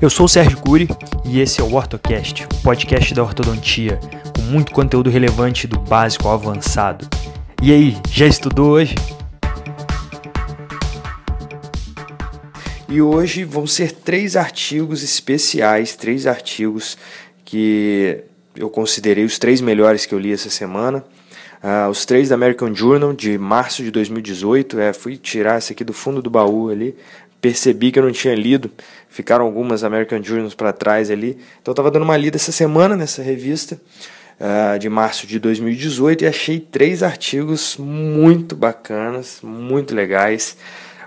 Eu sou o Sérgio Cury e esse é o OrtoCast, o podcast da ortodontia, com muito conteúdo relevante do básico ao avançado. E aí, já estudou hoje? E hoje vão ser três artigos especiais, três artigos que eu considerei os três melhores que eu li essa semana. Uh, os três da American Journal de março de 2018. É, fui tirar esse aqui do fundo do baú ali. Percebi que eu não tinha lido. Ficaram algumas American Journals para trás ali. Então eu estava dando uma lida essa semana nessa revista uh, de março de 2018 e achei três artigos muito bacanas, muito legais.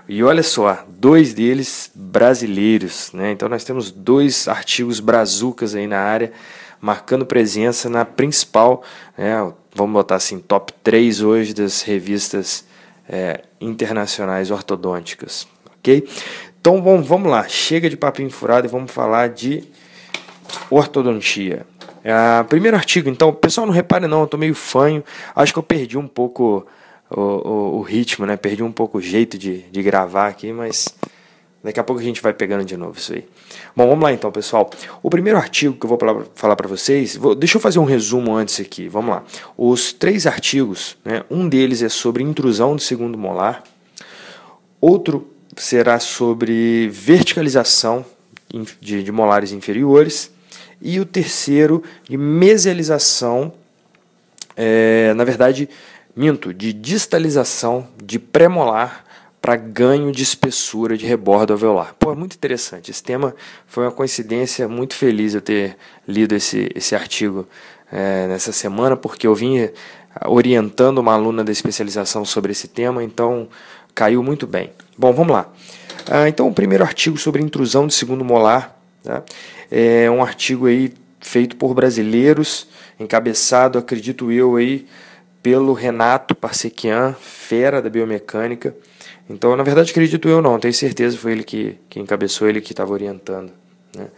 E olha só, dois deles brasileiros, né? Então nós temos dois artigos brazucas aí na área, marcando presença na principal, né? vamos botar assim, top 3 hoje das revistas é, internacionais ortodônticas, ok? Então vamos, vamos lá, chega de papinho furado e vamos falar de ortodontia. É, primeiro artigo, então, pessoal, não repare não, eu tô meio fanho, acho que eu perdi um pouco o, o, o ritmo, né? Perdi um pouco o jeito de, de gravar aqui, mas daqui a pouco a gente vai pegando de novo isso aí. Bom, vamos lá então, pessoal. O primeiro artigo que eu vou falar para vocês, vou, deixa eu fazer um resumo antes aqui. Vamos lá. Os três artigos, né? Um deles é sobre intrusão do segundo molar. Outro será sobre verticalização de, de molares inferiores e o terceiro de mesialização, é, na verdade, minto, de distalização de premolar para ganho de espessura de rebordo alveolar. Pô, é muito interessante. Esse tema foi uma coincidência muito feliz eu ter lido esse, esse artigo é, nessa semana, porque eu vim orientando uma aluna da especialização sobre esse tema, então caiu muito bem. Bom, vamos lá. Ah, então, o primeiro artigo sobre intrusão de segundo molar tá? é um artigo aí feito por brasileiros, encabeçado, acredito eu, aí pelo Renato Parsequian, fera da biomecânica. Então, na verdade, acredito eu não, tenho certeza foi ele que, que encabeçou, ele que estava orientando. Né?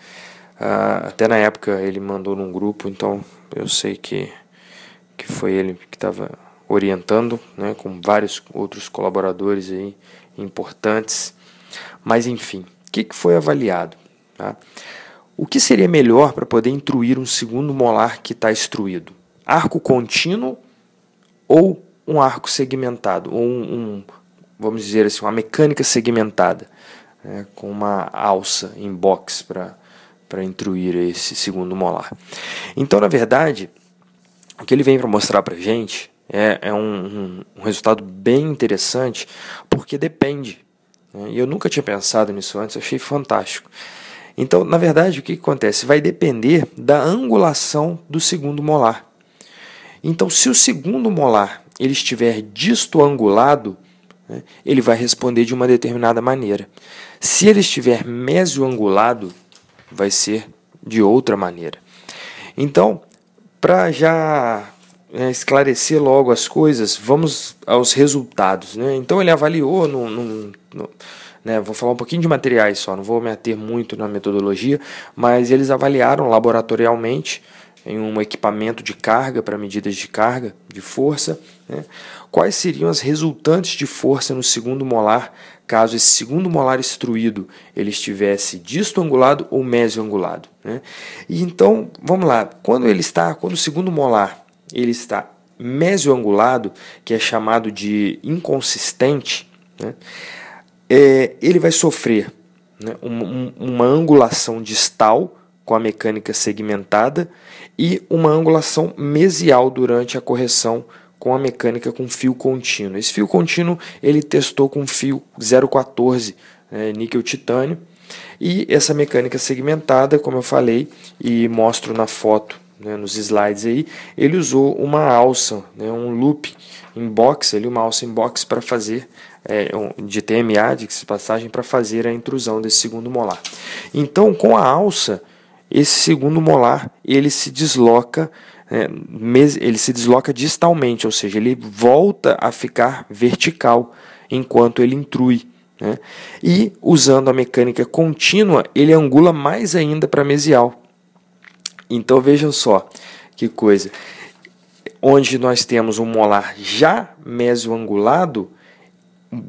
Ah, até na época ele mandou num grupo, então eu sei que, que foi ele que estava orientando, né, com vários outros colaboradores aí importantes. Mas enfim, o que, que foi avaliado? Tá? O que seria melhor para poder intruir um segundo molar que está extruído? Arco contínuo ou um arco segmentado, ou um, um vamos dizer assim, uma mecânica segmentada, né, com uma alça em box para intruir esse segundo molar. Então, na verdade, o que ele vem para mostrar para gente é, é um, um, um, resultado bem interessante, porque depende. Né, e eu nunca tinha pensado nisso antes, achei fantástico. Então, na verdade, o que, que acontece? Vai depender da angulação do segundo molar. Então, se o segundo molar ele estiver distoangulado, né, ele vai responder de uma determinada maneira. Se ele estiver mesioangulado, vai ser de outra maneira. Então, para já é, esclarecer logo as coisas, vamos aos resultados. Né? Então, ele avaliou, no, no, no né, vou falar um pouquinho de materiais só, não vou me ater muito na metodologia, mas eles avaliaram laboratorialmente em um equipamento de carga para medidas de carga, de força, né? quais seriam as resultantes de força no segundo molar, caso esse segundo molar extruído ele estivesse distoangulado ou mesioangulado. Né? E então, vamos lá, quando ele está, quando o segundo molar ele está mesioangulado, que é chamado de inconsistente, né? é, ele vai sofrer né, uma, uma angulação distal com a mecânica segmentada e uma angulação mesial durante a correção com a mecânica com fio contínuo. Esse fio contínuo ele testou com fio 014 né, níquel titânio e essa mecânica segmentada, como eu falei e mostro na foto, né, nos slides aí, ele usou uma alça, né, um loop em box, ali, uma alça em box para fazer é, de TMA, de passagem, para fazer a intrusão desse segundo molar. Então, com a alça, esse segundo molar ele se desloca é, ele se desloca distalmente, ou seja, ele volta a ficar vertical enquanto ele intrui. Né? E usando a mecânica contínua, ele angula mais ainda para mesial. Então vejam só que coisa. Onde nós temos um molar já mesioangulado,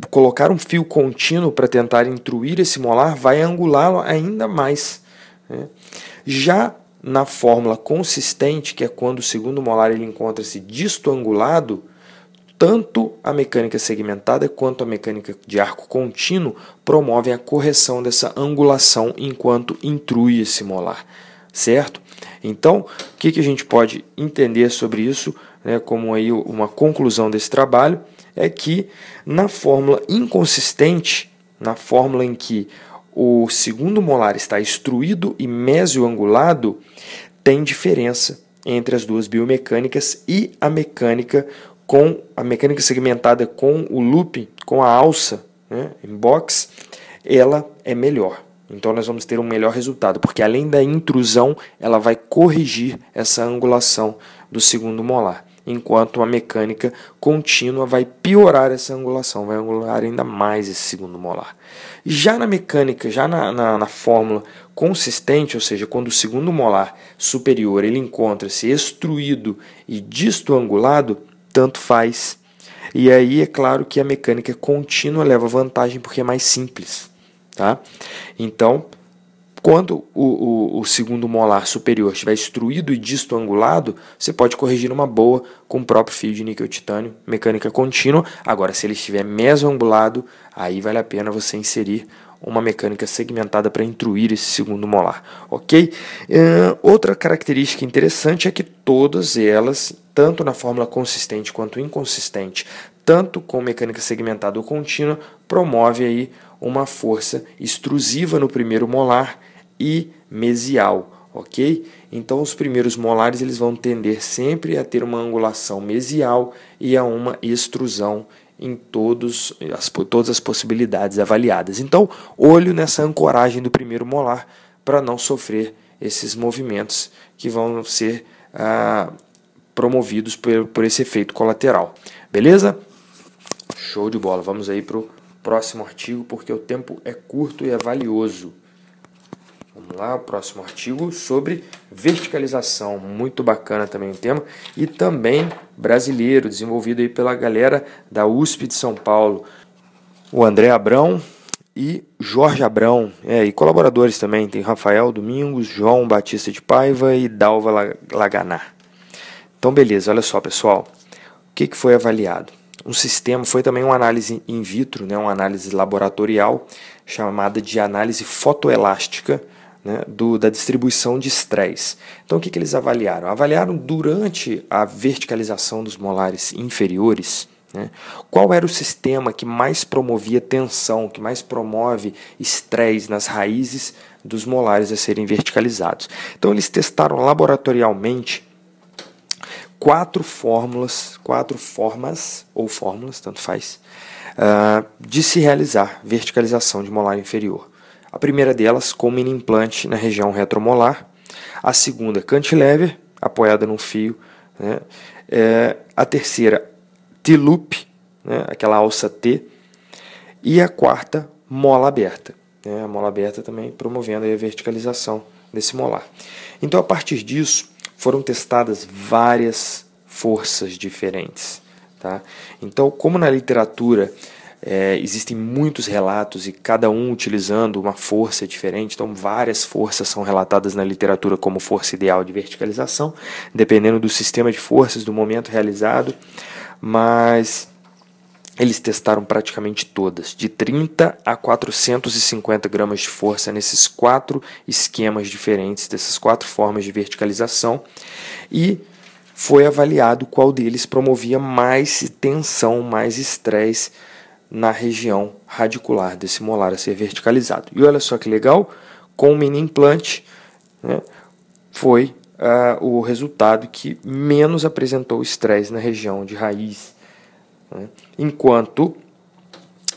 colocar um fio contínuo para tentar intruir esse molar vai angulá-lo ainda mais. Né? Já na fórmula consistente, que é quando o segundo molar ele encontra-se distoangulado, tanto a mecânica segmentada quanto a mecânica de arco contínuo promovem a correção dessa angulação enquanto intrui esse molar, certo? Então, o que, que a gente pode entender sobre isso, né, como aí uma conclusão desse trabalho, é que na fórmula inconsistente, na fórmula em que o segundo molar está extruído e mesioangulado, tem diferença entre as duas biomecânicas e a mecânica com a mecânica segmentada com o loop, com a alça né, em box, ela é melhor. Então nós vamos ter um melhor resultado, porque além da intrusão, ela vai corrigir essa angulação do segundo molar, enquanto a mecânica contínua vai piorar essa angulação, vai angular ainda mais esse segundo molar. Já na mecânica, já na, na, na fórmula consistente, ou seja, quando o segundo molar superior ele encontra-se extruído e distoangulado, tanto faz. E aí é claro que a mecânica contínua leva vantagem porque é mais simples. Tá? Então, quando o, o, o, segundo molar superior estiver extruído e distoangulado, você pode corrigir uma boa com o próprio fio de níquel titânio, mecânica contínua. Agora, se ele estiver mesoangulado, aí vale a pena você inserir uma mecânica segmentada para intruir esse segundo molar, ok? Uh, outra característica interessante é que todas elas, tanto na fórmula consistente quanto inconsistente, tanto com mecânica segmentada ou contínua, promove aí uma força extrusiva no primeiro molar e mesial, ok? Então os primeiros molares eles vão tender sempre a ter uma angulação mesial e a uma extrusão em todos as, todas as possibilidades avaliadas. Então, olho nessa ancoragem do primeiro molar para não sofrer esses movimentos que vão ser ah, promovidos por, por esse efeito colateral. Beleza? Show de bola. Vamos aí para o próximo artigo, porque o tempo é curto e é valioso. Vamos lá, o próximo artigo sobre verticalização, muito bacana também o tema, e também brasileiro, desenvolvido aí pela galera da USP de São Paulo, o André Abrão e Jorge Abrão, é, e colaboradores também, tem Rafael Domingos, João Batista de Paiva e Dalva Laganá. Então, beleza, olha só, pessoal, o que, que foi avaliado? Um sistema, foi também uma análise in vitro, né, uma análise laboratorial, chamada de análise fotoelástica, né, do, da distribuição de estresse. Então, o que, que eles avaliaram? Avaliaram durante a verticalização dos molares inferiores né, qual era o sistema que mais promovia tensão, que mais promove estresse nas raízes dos molares a serem verticalizados. Então, eles testaram laboratorialmente quatro fórmulas, quatro formas ou fórmulas, tanto faz, uh, de se realizar verticalização de molar inferior. A primeira delas com mini implante na região retromolar. A segunda, cantilever, apoiada num fio. Né? É, a terceira, T-loop, né? aquela alça T. E a quarta, mola aberta. Né? A mola aberta também promovendo a verticalização desse molar. Então, a partir disso, foram testadas várias forças diferentes. Tá? Então, como na literatura é, existem muitos relatos e cada um utilizando uma força diferente, então várias forças são relatadas na literatura como força ideal de verticalização, dependendo do sistema de forças, do momento realizado, mas eles testaram praticamente todas, de 30 a 450 gramas de força nesses quatro esquemas diferentes, dessas quatro formas de verticalização, e foi avaliado qual deles promovia mais tensão, mais estresse na região radicular desse molar a ser verticalizado. E olha só que legal, com o mini implante né, foi uh, o resultado que menos apresentou estresse na região de raiz. Né? Enquanto,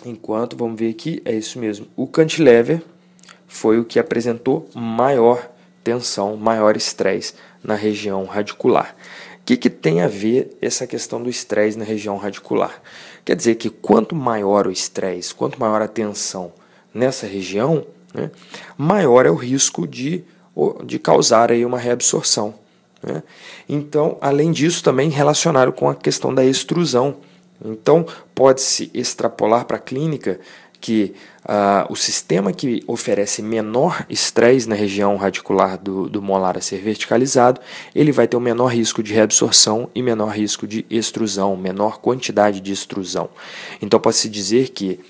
enquanto, vamos ver aqui, é isso mesmo, o cantilever foi o que apresentou maior tensão, maior estresse na região radicular. O que, que tem a ver essa questão do estresse na região radicular? Quer dizer que quanto maior o estresse, quanto maior a tensão nessa região, né, maior é o risco de, de causar aí uma reabsorção. Né? Então, além disso, também relacionado com a questão da extrusão. Então, pode-se extrapolar para a clínica que uh, o sistema que oferece menor estresse na região radicular do, do molar a ser verticalizado, ele vai ter um menor risco de reabsorção e menor risco de extrusão, menor quantidade de extrusão. Então pode-se dizer que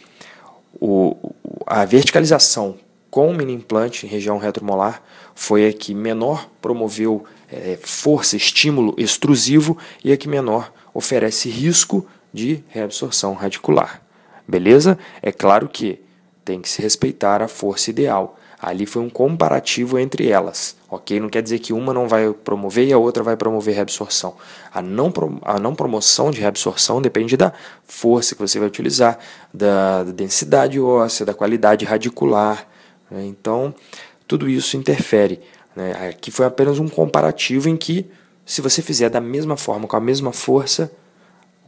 o, a verticalização com o mini implante em região retromolar foi a que menor promoveu é, força, estímulo extrusivo e a que menor oferece risco de reabsorção radicular. Beleza? É claro que tem que se respeitar a força ideal. Ali foi um comparativo entre elas, ok? Não quer dizer que uma não vai promover e a outra vai promover reabsorção. A não, a não promoção de reabsorção depende da força que você vai utilizar, da, da densidade óssea, da qualidade radicular. Né? Então, tudo isso interfere. Né? Aqui foi apenas um comparativo em que, se você fizer da mesma forma, com a mesma força,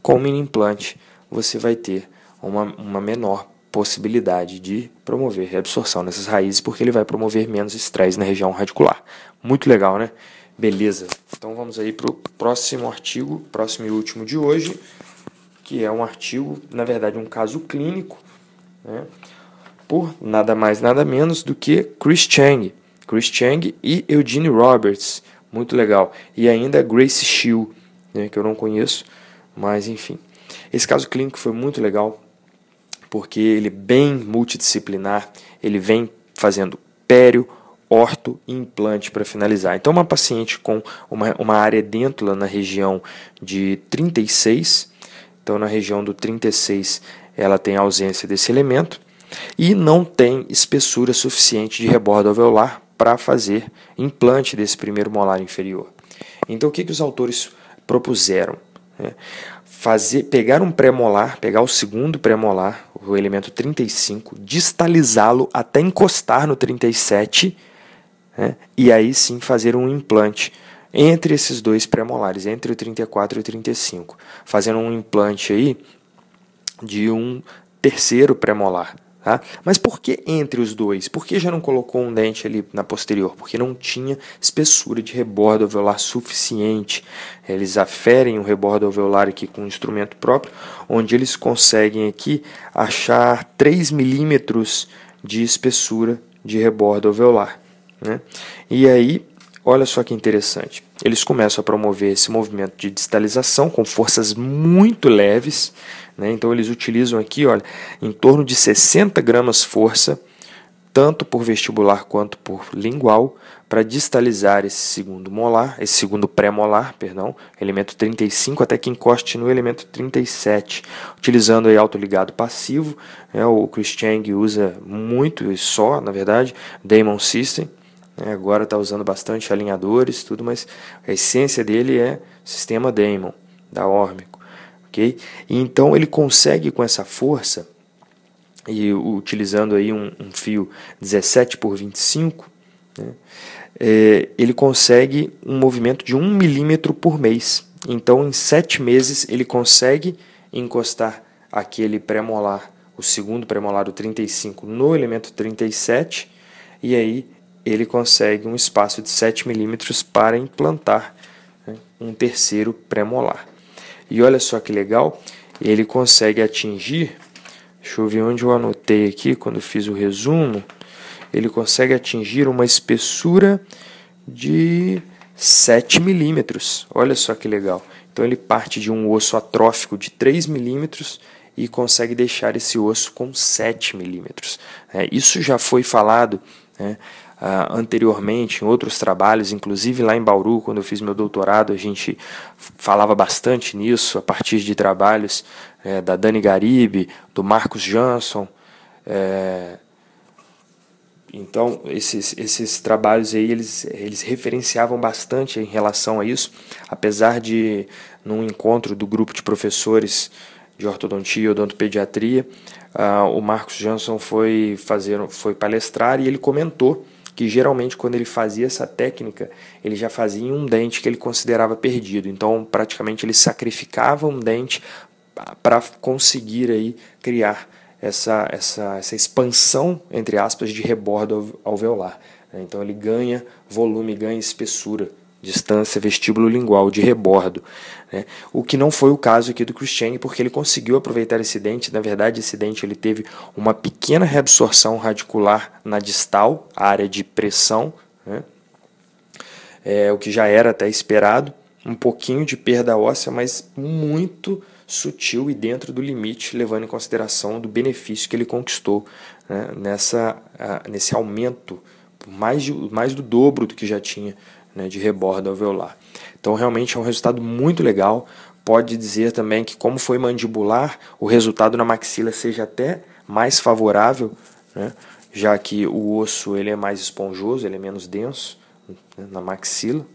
com o mini implante, você vai ter uma, uma menor possibilidade de promover reabsorção nessas raízes, porque ele vai promover menos estresse na região radicular. Muito legal, né? Beleza. Então vamos aí para o próximo artigo, próximo e último de hoje, que é um artigo, na verdade, um caso clínico, né? por nada mais, nada menos do que Chris Chang. Chris Chang e Eugene Roberts. Muito legal. E ainda Grace Shield, né, que eu não conheço, mas enfim. Esse caso clínico foi muito legal porque ele é bem multidisciplinar, ele vem fazendo pério, orto e implante para finalizar. Então, uma paciente com uma, uma área edêntula na região de 36, então na região do 36 ela tem ausência desse elemento e não tem espessura suficiente de rebordo alveolar para fazer implante desse primeiro molar inferior. Então, o que, que os autores propuseram? É, fazer, pegar um pré-molar, pegar o segundo pré-molar, o elemento 35, distalizá-lo até encostar no 37, né, e aí sim fazer um implante entre esses dois pré-molares, entre o 34 e o 35, fazendo um implante aí de um terceiro pré-molar. Tá? Mas por que entre os dois? Por que já não colocou um dente ali na posterior? Porque não tinha espessura de rebordo alveolar suficiente. Eles aferem o rebordo alveolar aqui com um instrumento próprio, onde eles conseguem aqui achar 3 milímetros de espessura de rebordo alveolar. Né? E aí, olha só que interessante. Eles começam a promover esse movimento de distalização com forças muito leves né? Então eles utilizam aqui olha, em torno de 60 gramas força, tanto por vestibular quanto por lingual, para distalizar esse segundo molar, esse segundo pré-molar, perdão, elemento 35, até que encoste no elemento 37, utilizando aí autoligado passivo. Né? O Chris Chang usa muito e só, na verdade, Damon System. Né? Agora está usando bastante alinhadores, tudo, mas a essência dele é sistema Damon, da Ormic ok? E então ele consegue com essa força e utilizando aí um, um fio 17 por 25, né, é, ele consegue um movimento de 1 milímetro por mês. Então, em sete meses, ele consegue encostar aquele pré-molar, o segundo pré-molar, o 35, no elemento 37, e aí ele consegue um espaço de 7 milímetros para implantar né, um terceiro pré-molar. E olha só que legal, ele consegue atingir, deixa eu ver onde eu anotei aqui quando fiz o resumo, ele consegue atingir uma espessura de 7 milímetros. Olha só que legal. Então ele parte de um osso atrófico de 3 milímetros e consegue deixar esse osso com 7 milímetros. É, isso já foi falado né, uh, anteriormente em outros trabalhos, inclusive lá em Bauru, quando eu fiz meu doutorado, a gente falava bastante nisso, a partir de trabalhos é, da Dani Garibe, do Marcos Jansson. É, então, esses, esses trabalhos aí, eles, eles referenciavam bastante em relação a isso, apesar de, num encontro do grupo de professores de ortodontia e odontopediatria, uh, o Marcos Jansson foi, fazer, foi palestrar e ele comentou que geralmente quando ele fazia essa técnica, ele já fazia em um dente que ele considerava perdido. Então, praticamente ele sacrificava um dente para conseguir aí criar essa, essa, essa expansão, entre aspas, de rebordo alveolar. Então ele ganha volume, ganha espessura distância vestíbulo lingual de rebordo. Né? O que não foi o caso aqui do Christian, porque ele conseguiu aproveitar esse dente. Na verdade, esse dente ele teve uma pequena reabsorção radicular na distal, área de pressão, né? é, o que já era até esperado. Um pouquinho de perda óssea, mas muito sutil e dentro do limite, levando em consideração do benefício que ele conquistou né, nessa, nesse aumento mais, de, mais do dobro do que já tinha né, de rebordo alveolar. Então, realmente é um resultado muito legal. Pode dizer também que, como foi mandibular, o resultado na maxila seja até mais favorável, né, já que o osso ele é mais esponjoso, ele é menos denso né, na maxila.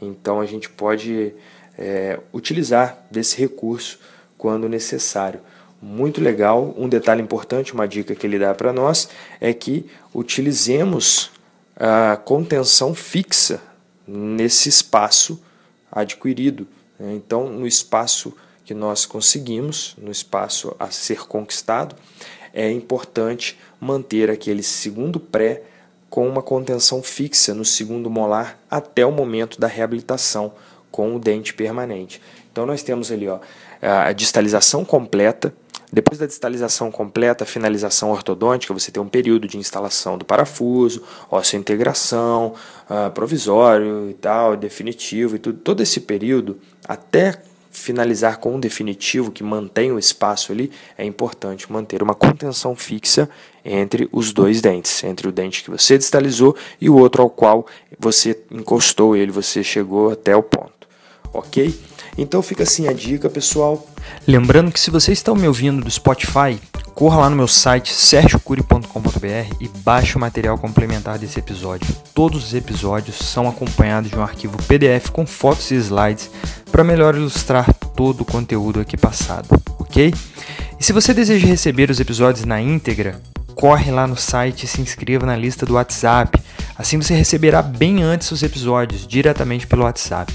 Então, a gente pode é, utilizar desse recurso quando necessário. Muito legal. Um detalhe importante, uma dica que ele dá para nós é que utilizemos a contenção fixa nesse espaço adquirido. Né? Então, no espaço que nós conseguimos, no espaço a ser conquistado, é importante manter aquele segundo pré com uma contenção fixa no segundo molar até o momento da reabilitação com o dente permanente. Então nós temos ali ó, a distalização completa. Depois da distalização completa, a finalização ortodôntica, você tem um período de instalação do parafuso, integração, uh, provisório e tal, definitivo e tudo. Todo esse período, até finalizar com um definitivo que mantém o espaço ali, é importante manter uma contenção fixa entre os dois dentes, entre o dente que você distalizou e o outro ao qual você encostou ele, você chegou até o ponto. Ok? Então fica assim a dica, pessoal. Lembrando que se você está me ouvindo do Spotify, corra lá no meu site sergiocuri.com.br e baixe o material complementar desse episódio. Todos os episódios são acompanhados de um arquivo PDF com fotos e slides para melhor ilustrar todo o conteúdo aqui passado, ok? E se você deseja receber os episódios na íntegra, corre lá no site e se inscreva na lista do WhatsApp. Assim você receberá bem antes os episódios diretamente pelo WhatsApp.